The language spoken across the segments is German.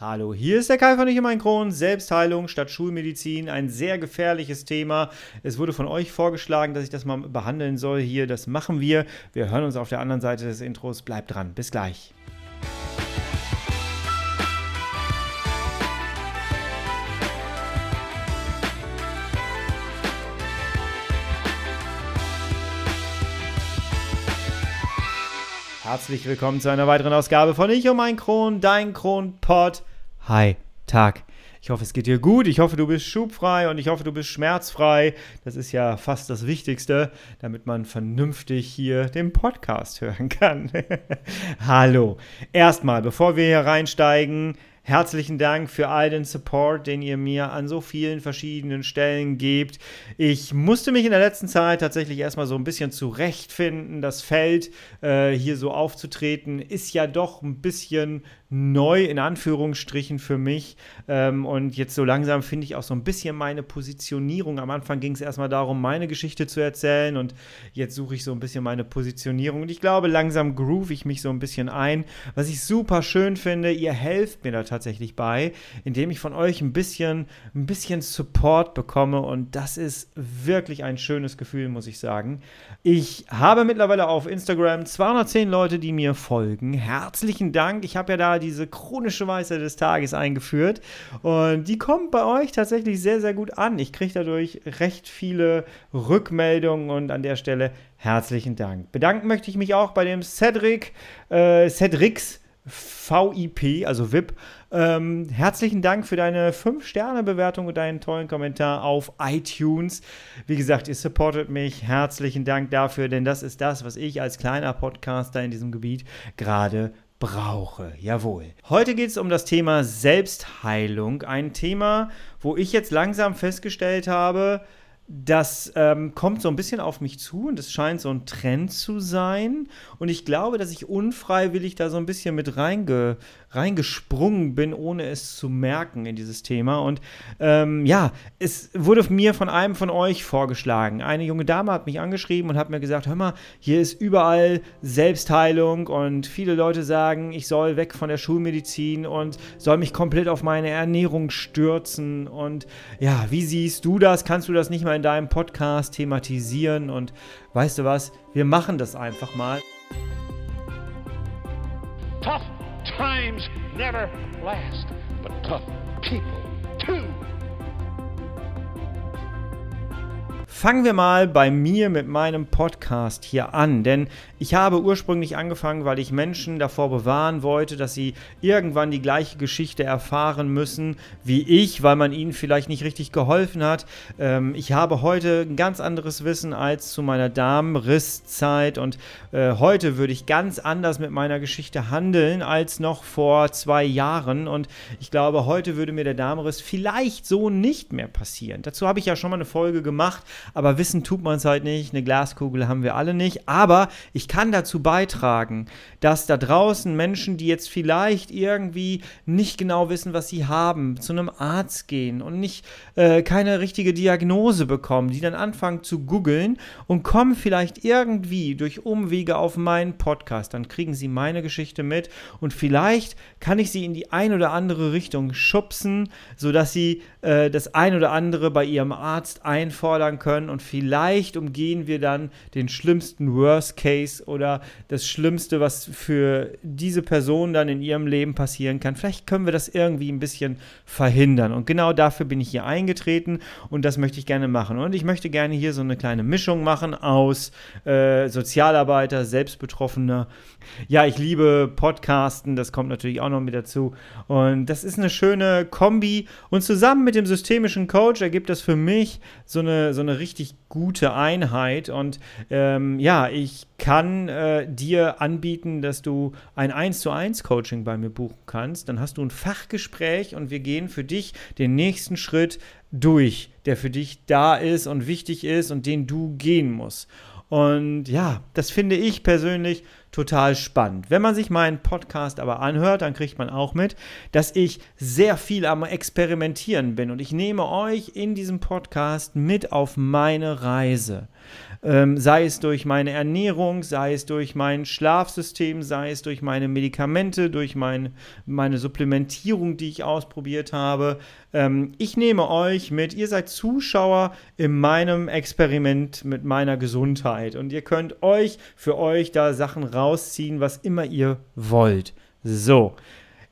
Hallo, hier ist der Kai von Ich mein Kron. Selbstheilung statt Schulmedizin, ein sehr gefährliches Thema. Es wurde von euch vorgeschlagen, dass ich das mal behandeln soll hier. Das machen wir. Wir hören uns auf der anderen Seite des Intros. Bleibt dran. Bis gleich. Herzlich willkommen zu einer weiteren Ausgabe von Ich und mein Kron, dein Kronpott. Hi, Tag. Ich hoffe, es geht dir gut. Ich hoffe, du bist schubfrei und ich hoffe, du bist schmerzfrei. Das ist ja fast das Wichtigste, damit man vernünftig hier den Podcast hören kann. Hallo. Erstmal, bevor wir hier reinsteigen, Herzlichen Dank für all den Support, den ihr mir an so vielen verschiedenen Stellen gebt. Ich musste mich in der letzten Zeit tatsächlich erstmal so ein bisschen zurechtfinden. Das Feld äh, hier so aufzutreten ist ja doch ein bisschen neu in Anführungsstrichen für mich. Ähm, und jetzt so langsam finde ich auch so ein bisschen meine Positionierung. Am Anfang ging es erstmal darum, meine Geschichte zu erzählen und jetzt suche ich so ein bisschen meine Positionierung. Und ich glaube, langsam groove ich mich so ein bisschen ein. Was ich super schön finde, ihr helft mir da tatsächlich bei, indem ich von euch ein bisschen, ein bisschen Support bekomme. Und das ist wirklich ein schönes Gefühl, muss ich sagen. Ich habe mittlerweile auf Instagram 210 Leute, die mir folgen. Herzlichen Dank. Ich habe ja da diese chronische Weisheit des Tages eingeführt. Und die kommt bei euch tatsächlich sehr, sehr gut an. Ich kriege dadurch recht viele Rückmeldungen und an der Stelle herzlichen Dank. Bedanken möchte ich mich auch bei dem Cedric, äh, Cedrics VIP, also VIP. Ähm, herzlichen Dank für deine 5-Sterne-Bewertung und deinen tollen Kommentar auf iTunes. Wie gesagt, ihr supportet mich. Herzlichen Dank dafür, denn das ist das, was ich als kleiner Podcaster in diesem Gebiet gerade brauche. Jawohl. Heute geht es um das Thema Selbstheilung. Ein Thema, wo ich jetzt langsam festgestellt habe, das ähm, kommt so ein bisschen auf mich zu und es scheint so ein Trend zu sein. Und ich glaube, dass ich unfreiwillig da so ein bisschen mit reinge, reingesprungen bin, ohne es zu merken in dieses Thema. Und ähm, ja, es wurde mir von einem von euch vorgeschlagen. Eine junge Dame hat mich angeschrieben und hat mir gesagt, hör mal, hier ist überall Selbstheilung und viele Leute sagen, ich soll weg von der Schulmedizin und soll mich komplett auf meine Ernährung stürzen. Und ja, wie siehst du das? Kannst du das nicht mal in deinem Podcast thematisieren? Und weißt du was? Wir machen das einfach mal. Never last, but tough people Fangen wir mal bei mir mit meinem Podcast hier an, denn ich habe ursprünglich angefangen, weil ich Menschen davor bewahren wollte, dass sie irgendwann die gleiche Geschichte erfahren müssen wie ich, weil man ihnen vielleicht nicht richtig geholfen hat. Ähm, ich habe heute ein ganz anderes Wissen als zu meiner Darmrisszeit und äh, heute würde ich ganz anders mit meiner Geschichte handeln als noch vor zwei Jahren und ich glaube, heute würde mir der Darmriss vielleicht so nicht mehr passieren. Dazu habe ich ja schon mal eine Folge gemacht, aber wissen tut man es halt nicht. Eine Glaskugel haben wir alle nicht. Aber ich kann dazu beitragen, dass da draußen Menschen, die jetzt vielleicht irgendwie nicht genau wissen, was sie haben, zu einem Arzt gehen und nicht äh, keine richtige Diagnose bekommen, die dann anfangen zu googeln und kommen vielleicht irgendwie durch Umwege auf meinen Podcast. Dann kriegen sie meine Geschichte mit und vielleicht kann ich sie in die ein oder andere Richtung schubsen, sodass sie äh, das ein oder andere bei ihrem Arzt einfordern können können und vielleicht umgehen wir dann den schlimmsten Worst Case oder das Schlimmste, was für diese Person dann in ihrem Leben passieren kann. Vielleicht können wir das irgendwie ein bisschen verhindern und genau dafür bin ich hier eingetreten und das möchte ich gerne machen. Und ich möchte gerne hier so eine kleine Mischung machen aus äh, Sozialarbeiter, Selbstbetroffener. Ja, ich liebe Podcasten, das kommt natürlich auch noch mit dazu und das ist eine schöne Kombi und zusammen mit dem systemischen Coach ergibt das für mich so eine, so eine richtig gute Einheit. Und ähm, ja, ich kann äh, dir anbieten, dass du ein 1 zu 1 Coaching bei mir buchen kannst. Dann hast du ein Fachgespräch und wir gehen für dich den nächsten Schritt durch, der für dich da ist und wichtig ist und den du gehen musst. Und ja, das finde ich persönlich total spannend. Wenn man sich meinen Podcast aber anhört, dann kriegt man auch mit, dass ich sehr viel am Experimentieren bin und ich nehme euch in diesem Podcast mit auf meine Reise. Ähm, sei es durch meine Ernährung, sei es durch mein Schlafsystem, sei es durch meine Medikamente, durch mein, meine Supplementierung, die ich ausprobiert habe. Ähm, ich nehme euch mit, ihr seid Zuschauer in meinem Experiment mit meiner Gesundheit und ihr könnt euch für euch da Sachen rausziehen, was immer ihr wollt. So.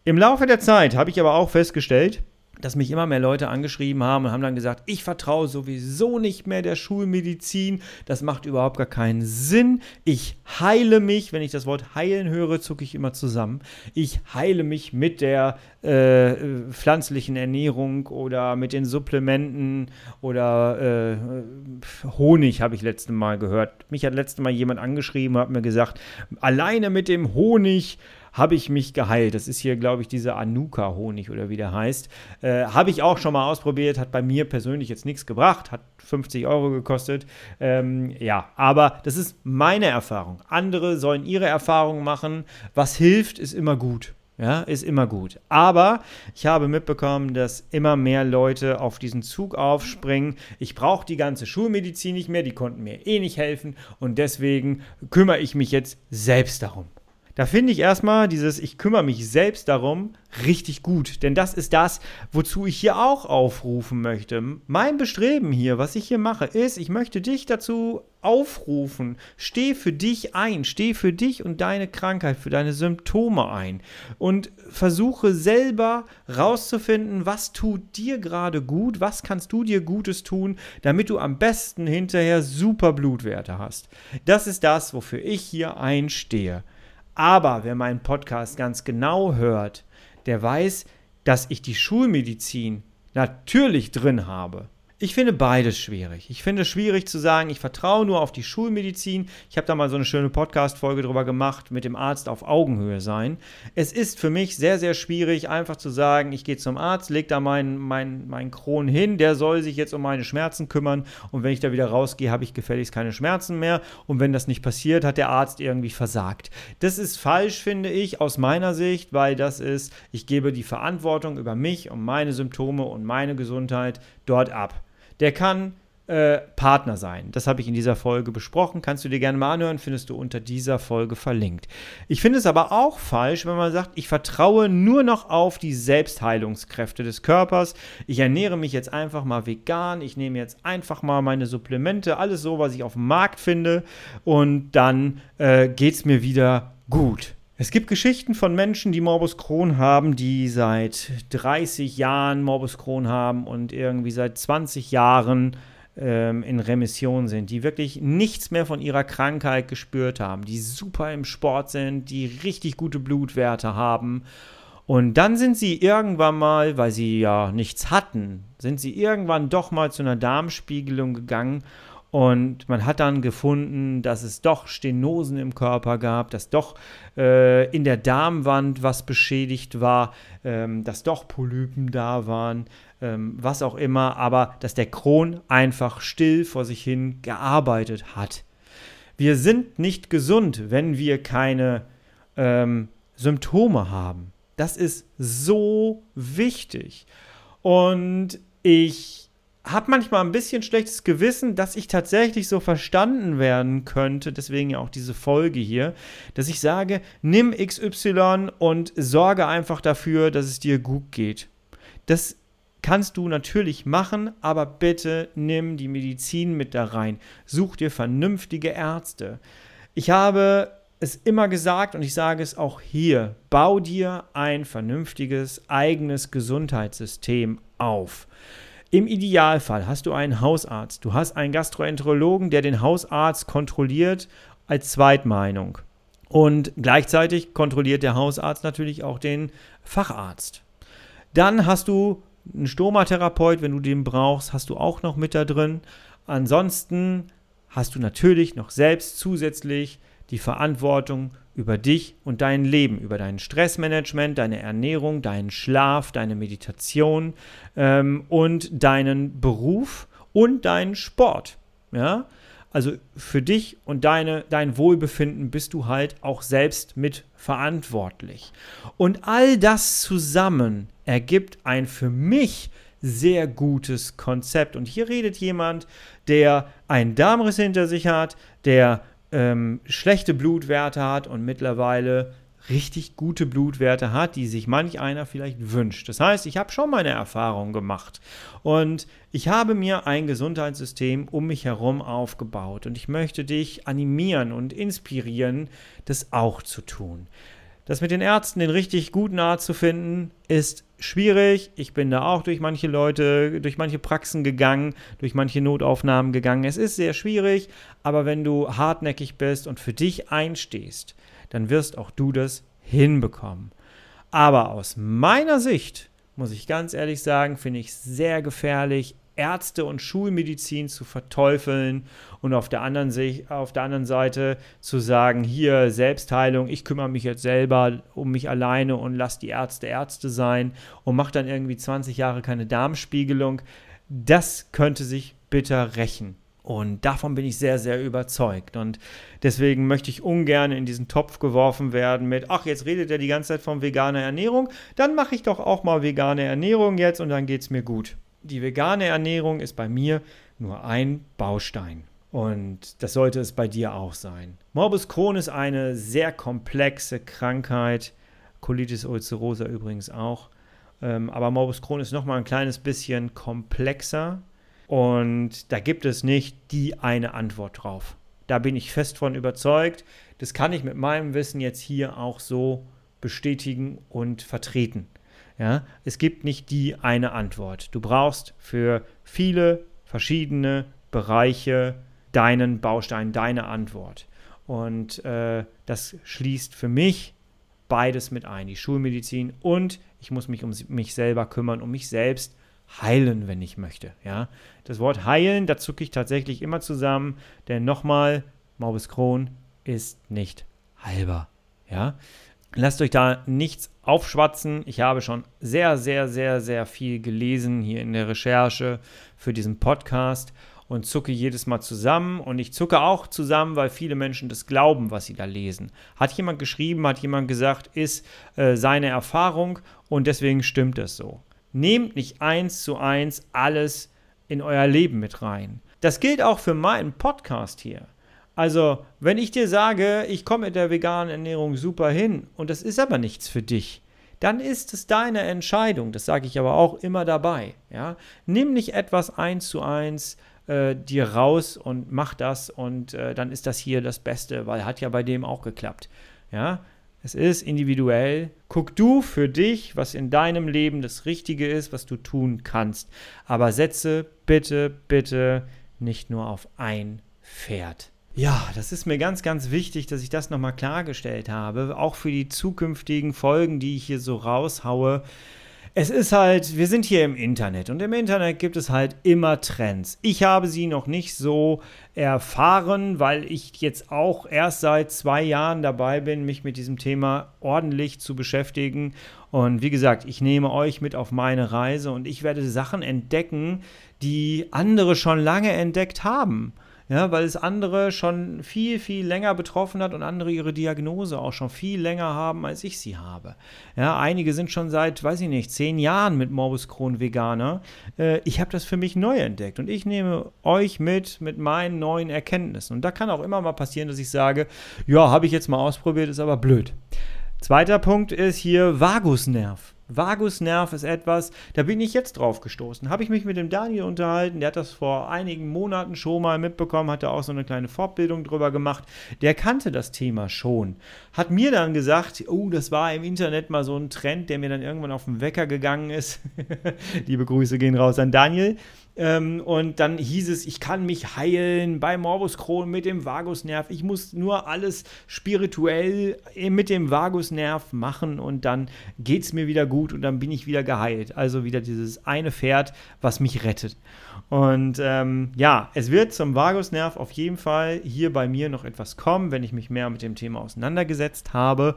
Im Laufe der Zeit habe ich aber auch festgestellt, dass mich immer mehr Leute angeschrieben haben und haben dann gesagt, ich vertraue sowieso nicht mehr der Schulmedizin, das macht überhaupt gar keinen Sinn. Ich heile mich, wenn ich das Wort heilen höre, zucke ich immer zusammen. Ich heile mich mit der äh, pflanzlichen Ernährung oder mit den Supplementen oder äh, Honig habe ich letztes Mal gehört. Mich hat letztes Mal jemand angeschrieben und hat mir gesagt, alleine mit dem Honig habe ich mich geheilt. Das ist hier, glaube ich, dieser Anuka-Honig oder wie der heißt. Äh, habe ich auch schon mal ausprobiert, hat bei mir persönlich jetzt nichts gebracht, hat 50 Euro gekostet. Ähm, ja, aber das ist meine Erfahrung. Andere sollen ihre Erfahrungen machen. Was hilft, ist immer gut. Ja, ist immer gut. Aber ich habe mitbekommen, dass immer mehr Leute auf diesen Zug aufspringen. Ich brauche die ganze Schulmedizin nicht mehr, die konnten mir eh nicht helfen und deswegen kümmere ich mich jetzt selbst darum. Da finde ich erstmal dieses Ich kümmere mich selbst darum richtig gut. Denn das ist das, wozu ich hier auch aufrufen möchte. Mein Bestreben hier, was ich hier mache, ist, ich möchte dich dazu aufrufen. Steh für dich ein. Steh für dich und deine Krankheit, für deine Symptome ein. Und versuche selber rauszufinden, was tut dir gerade gut, was kannst du dir Gutes tun, damit du am besten hinterher super Blutwerte hast. Das ist das, wofür ich hier einstehe. Aber wer meinen Podcast ganz genau hört, der weiß, dass ich die Schulmedizin natürlich drin habe. Ich finde beides schwierig. Ich finde es schwierig zu sagen, ich vertraue nur auf die Schulmedizin. Ich habe da mal so eine schöne Podcast-Folge drüber gemacht, mit dem Arzt auf Augenhöhe sein. Es ist für mich sehr, sehr schwierig, einfach zu sagen, ich gehe zum Arzt, lege da meinen mein, mein Kron hin, der soll sich jetzt um meine Schmerzen kümmern und wenn ich da wieder rausgehe, habe ich gefälligst keine Schmerzen mehr und wenn das nicht passiert, hat der Arzt irgendwie versagt. Das ist falsch, finde ich, aus meiner Sicht, weil das ist, ich gebe die Verantwortung über mich und meine Symptome und meine Gesundheit dort ab der kann äh, Partner sein. Das habe ich in dieser Folge besprochen. Kannst du dir gerne mal anhören, findest du unter dieser Folge verlinkt. Ich finde es aber auch falsch, wenn man sagt, ich vertraue nur noch auf die Selbstheilungskräfte des Körpers. Ich ernähre mich jetzt einfach mal vegan. Ich nehme jetzt einfach mal meine Supplemente, alles so, was ich auf dem Markt finde. Und dann äh, geht es mir wieder gut. Es gibt Geschichten von Menschen, die Morbus Crohn haben, die seit 30 Jahren Morbus Crohn haben und irgendwie seit 20 Jahren ähm, in Remission sind, die wirklich nichts mehr von ihrer Krankheit gespürt haben, die super im Sport sind, die richtig gute Blutwerte haben. Und dann sind sie irgendwann mal, weil sie ja nichts hatten, sind sie irgendwann doch mal zu einer Darmspiegelung gegangen und man hat dann gefunden, dass es doch Stenosen im Körper gab, dass doch äh, in der Darmwand was beschädigt war, ähm, dass doch Polypen da waren, ähm, was auch immer, aber dass der Kron einfach still vor sich hin gearbeitet hat. Wir sind nicht gesund, wenn wir keine ähm, Symptome haben. Das ist so wichtig. Und ich habe manchmal ein bisschen schlechtes Gewissen, dass ich tatsächlich so verstanden werden könnte, deswegen ja auch diese Folge hier, dass ich sage, nimm XY und sorge einfach dafür, dass es dir gut geht. Das kannst du natürlich machen, aber bitte nimm die Medizin mit da rein. Such dir vernünftige Ärzte. Ich habe es immer gesagt und ich sage es auch hier, bau dir ein vernünftiges eigenes Gesundheitssystem auf. Im Idealfall hast du einen Hausarzt. Du hast einen Gastroenterologen, der den Hausarzt kontrolliert als Zweitmeinung. Und gleichzeitig kontrolliert der Hausarzt natürlich auch den Facharzt. Dann hast du einen Stomatherapeut, wenn du den brauchst, hast du auch noch mit da drin. Ansonsten hast du natürlich noch selbst zusätzlich die Verantwortung über dich und dein Leben, über dein Stressmanagement, deine Ernährung, deinen Schlaf, deine Meditation ähm, und deinen Beruf und deinen Sport. Ja? Also für dich und deine, dein Wohlbefinden bist du halt auch selbst mit verantwortlich. Und all das zusammen ergibt ein für mich sehr gutes Konzept. Und hier redet jemand, der einen Darmriss hinter sich hat, der ähm, schlechte Blutwerte hat und mittlerweile richtig gute Blutwerte hat, die sich manch einer vielleicht wünscht. Das heißt, ich habe schon meine Erfahrungen gemacht und ich habe mir ein Gesundheitssystem um mich herum aufgebaut und ich möchte dich animieren und inspirieren, das auch zu tun. Das mit den Ärzten, den richtig guten Arzt zu finden, ist schwierig. Ich bin da auch durch manche Leute, durch manche Praxen gegangen, durch manche Notaufnahmen gegangen. Es ist sehr schwierig, aber wenn du hartnäckig bist und für dich einstehst, dann wirst auch du das hinbekommen. Aber aus meiner Sicht, muss ich ganz ehrlich sagen, finde ich sehr gefährlich, Ärzte und Schulmedizin zu verteufeln und auf der anderen, auf der anderen Seite zu sagen, hier Selbstheilung, ich kümmere mich jetzt selber um mich alleine und lasse die Ärzte Ärzte sein und mache dann irgendwie 20 Jahre keine Darmspiegelung, das könnte sich bitter rächen. Und davon bin ich sehr, sehr überzeugt. Und deswegen möchte ich ungern in diesen Topf geworfen werden mit, ach, jetzt redet er die ganze Zeit von veganer Ernährung, dann mache ich doch auch mal vegane Ernährung jetzt und dann geht es mir gut die vegane Ernährung ist bei mir nur ein Baustein. Und das sollte es bei dir auch sein. Morbus Crohn ist eine sehr komplexe Krankheit. Colitis ulcerosa übrigens auch. Ähm, aber Morbus Crohn ist nochmal ein kleines bisschen komplexer. Und da gibt es nicht die eine Antwort drauf. Da bin ich fest von überzeugt. Das kann ich mit meinem Wissen jetzt hier auch so bestätigen und vertreten. Ja, es gibt nicht die eine Antwort. Du brauchst für viele verschiedene Bereiche deinen Baustein, deine Antwort. Und äh, das schließt für mich beides mit ein, die Schulmedizin und ich muss mich um mich selber kümmern, um mich selbst heilen, wenn ich möchte. Ja? Das Wort heilen, da zucke ich tatsächlich immer zusammen, denn nochmal, Morbus Crohn ist nicht heilbar. Ja? Lasst euch da nichts aufschwatzen. Ich habe schon sehr, sehr, sehr, sehr viel gelesen hier in der Recherche für diesen Podcast und zucke jedes Mal zusammen. Und ich zucke auch zusammen, weil viele Menschen das glauben, was sie da lesen. Hat jemand geschrieben, hat jemand gesagt, ist äh, seine Erfahrung und deswegen stimmt es so. Nehmt nicht eins zu eins alles in euer Leben mit rein. Das gilt auch für meinen Podcast hier. Also, wenn ich dir sage, ich komme mit der veganen Ernährung super hin und das ist aber nichts für dich, dann ist es deine Entscheidung. Das sage ich aber auch immer dabei. Ja? Nimm nicht etwas eins zu eins äh, dir raus und mach das und äh, dann ist das hier das Beste, weil hat ja bei dem auch geklappt. Ja? Es ist individuell. Guck du für dich, was in deinem Leben das Richtige ist, was du tun kannst. Aber setze bitte, bitte nicht nur auf ein Pferd. Ja, das ist mir ganz, ganz wichtig, dass ich das nochmal klargestellt habe, auch für die zukünftigen Folgen, die ich hier so raushaue. Es ist halt, wir sind hier im Internet und im Internet gibt es halt immer Trends. Ich habe sie noch nicht so erfahren, weil ich jetzt auch erst seit zwei Jahren dabei bin, mich mit diesem Thema ordentlich zu beschäftigen. Und wie gesagt, ich nehme euch mit auf meine Reise und ich werde Sachen entdecken, die andere schon lange entdeckt haben ja, weil es andere schon viel, viel länger betroffen hat und andere ihre Diagnose auch schon viel länger haben, als ich sie habe. Ja, einige sind schon seit, weiß ich nicht, zehn Jahren mit Morbus Crohn Veganer. Äh, ich habe das für mich neu entdeckt und ich nehme euch mit mit meinen neuen Erkenntnissen. Und da kann auch immer mal passieren, dass ich sage, ja, habe ich jetzt mal ausprobiert, ist aber blöd. Zweiter Punkt ist hier Vagusnerv. Vagusnerv ist etwas, da bin ich jetzt drauf gestoßen. Habe ich mich mit dem Daniel unterhalten, der hat das vor einigen Monaten schon mal mitbekommen, hat da auch so eine kleine Fortbildung drüber gemacht. Der kannte das Thema schon. Hat mir dann gesagt, oh, das war im Internet mal so ein Trend, der mir dann irgendwann auf den Wecker gegangen ist. Liebe Grüße gehen raus an Daniel. Ähm, und dann hieß es, ich kann mich heilen bei Morbus Crohn mit dem Vagusnerv. Ich muss nur alles spirituell mit dem Vagusnerv machen und dann geht es mir wieder gut und dann bin ich wieder geheilt. Also wieder dieses eine Pferd, was mich rettet. Und ähm, ja, es wird zum Vagusnerv auf jeden Fall hier bei mir noch etwas kommen, wenn ich mich mehr mit dem Thema auseinandergesetzt habe.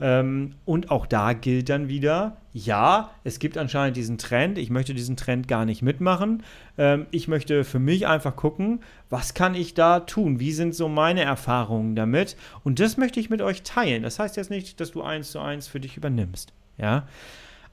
Ähm, und auch da gilt dann wieder, ja, es gibt anscheinend diesen Trend. Ich möchte diesen Trend gar nicht mitmachen. Ähm, ich möchte für mich einfach gucken, was kann ich da tun? Wie sind so meine Erfahrungen damit? Und das möchte ich mit euch teilen. Das heißt jetzt nicht, dass du eins zu eins für dich übernimmst. Ja.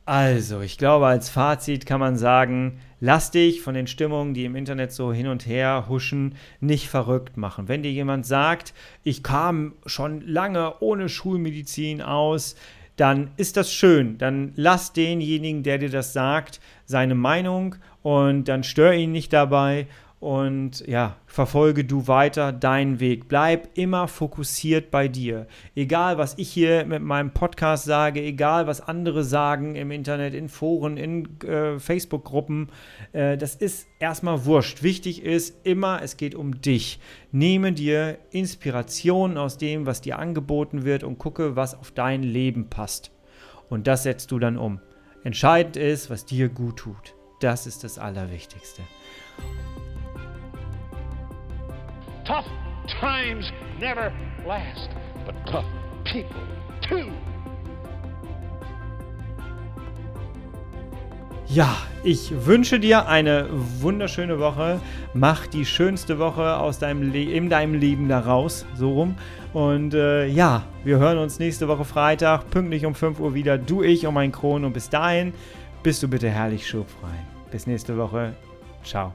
Also, ich glaube, als Fazit kann man sagen, lass dich von den Stimmungen, die im Internet so hin und her huschen, nicht verrückt machen. Wenn dir jemand sagt, ich kam schon lange ohne Schulmedizin aus, dann ist das schön. Dann lass denjenigen, der dir das sagt, seine Meinung und dann stör ihn nicht dabei und ja, verfolge du weiter deinen Weg. Bleib immer fokussiert bei dir. Egal, was ich hier mit meinem Podcast sage, egal, was andere sagen im Internet, in Foren, in äh, Facebook-Gruppen, äh, das ist erstmal wurscht. Wichtig ist immer, es geht um dich. Nehme dir Inspiration aus dem, was dir angeboten wird und gucke, was auf dein Leben passt. Und das setzt du dann um. Entscheidend ist, was dir gut tut. Das ist das Allerwichtigste. Tough times never last, but tough people too. Ja, ich wünsche dir eine wunderschöne Woche. Mach die schönste Woche aus deinem in deinem Leben daraus, so rum. Und äh, ja, wir hören uns nächste Woche Freitag, pünktlich um 5 Uhr wieder. Du, ich und mein Kron. Und bis dahin bist du bitte herrlich schubfrei. Bis nächste Woche. Ciao.